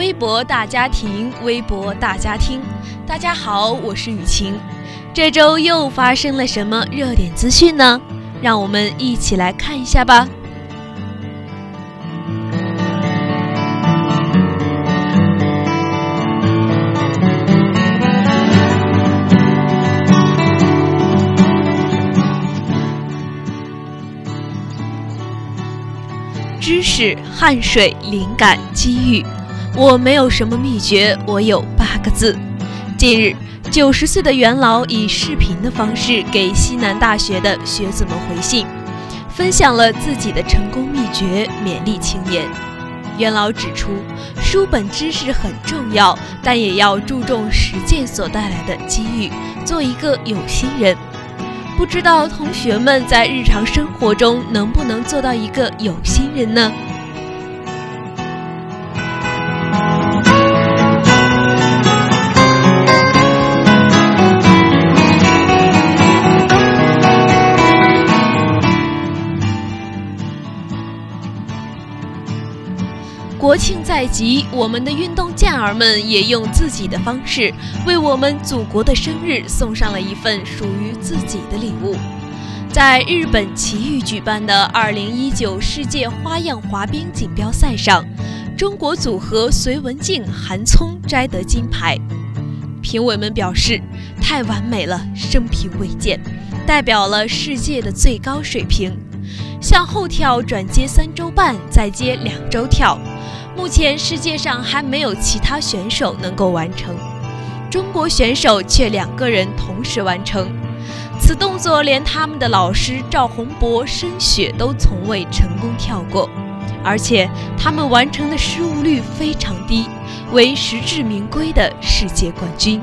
微博大家庭，微博大家听。大家好，我是雨晴。这周又发生了什么热点资讯呢？让我们一起来看一下吧。知识、汗水、灵感、机遇，我没有什么秘诀，我有八个字。近日，九十岁的元老以视频的方式给西南大学的学子们回信，分享了自己的成功秘诀，勉励青年。元老指出，书本知识很重要，但也要注重实践所带来的机遇，做一个有心人。不知道同学们在日常生活中能不能做到一个有心人呢？国庆在即，我们的运动健儿们也用自己的方式，为我们祖国的生日送上了一份属于自己的礼物。在日本崎玉举办的2019世界花样滑冰锦标赛上，中国组合隋文静、韩聪摘得金牌。评委们表示，太完美了，生平未见，代表了世界的最高水平。向后跳转接三周半，再接两周跳。目前世界上还没有其他选手能够完成，中国选手却两个人同时完成此动作，连他们的老师赵宏博、申雪都从未成功跳过，而且他们完成的失误率非常低，为实至名归的世界冠军。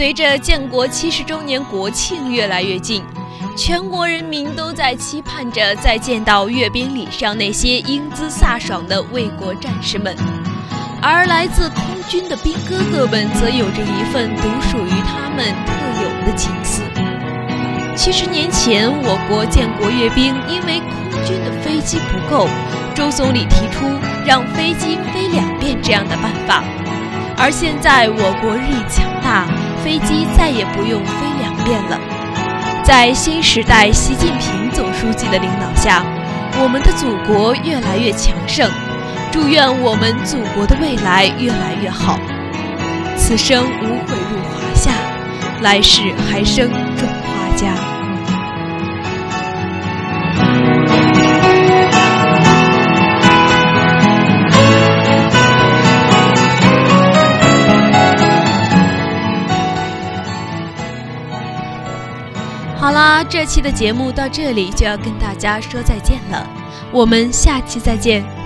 随着建国七十周年国庆越来越近，全国人民都在期盼着再见到阅兵礼上那些英姿飒爽的卫国战士们，而来自空军的兵哥哥们则有着一份独属于他们特有的情思。七十年前，我国建国阅兵，因为空军的飞机不够，周总理提出让飞机飞两遍这样的办法，而现在我国日益强大。飞机再也不用飞两遍了。在新时代习近平总书记的领导下，我们的祖国越来越强盛。祝愿我们祖国的未来越来越好。此生无悔入华夏，来世还生种花家。好啦，这期的节目到这里就要跟大家说再见了，我们下期再见。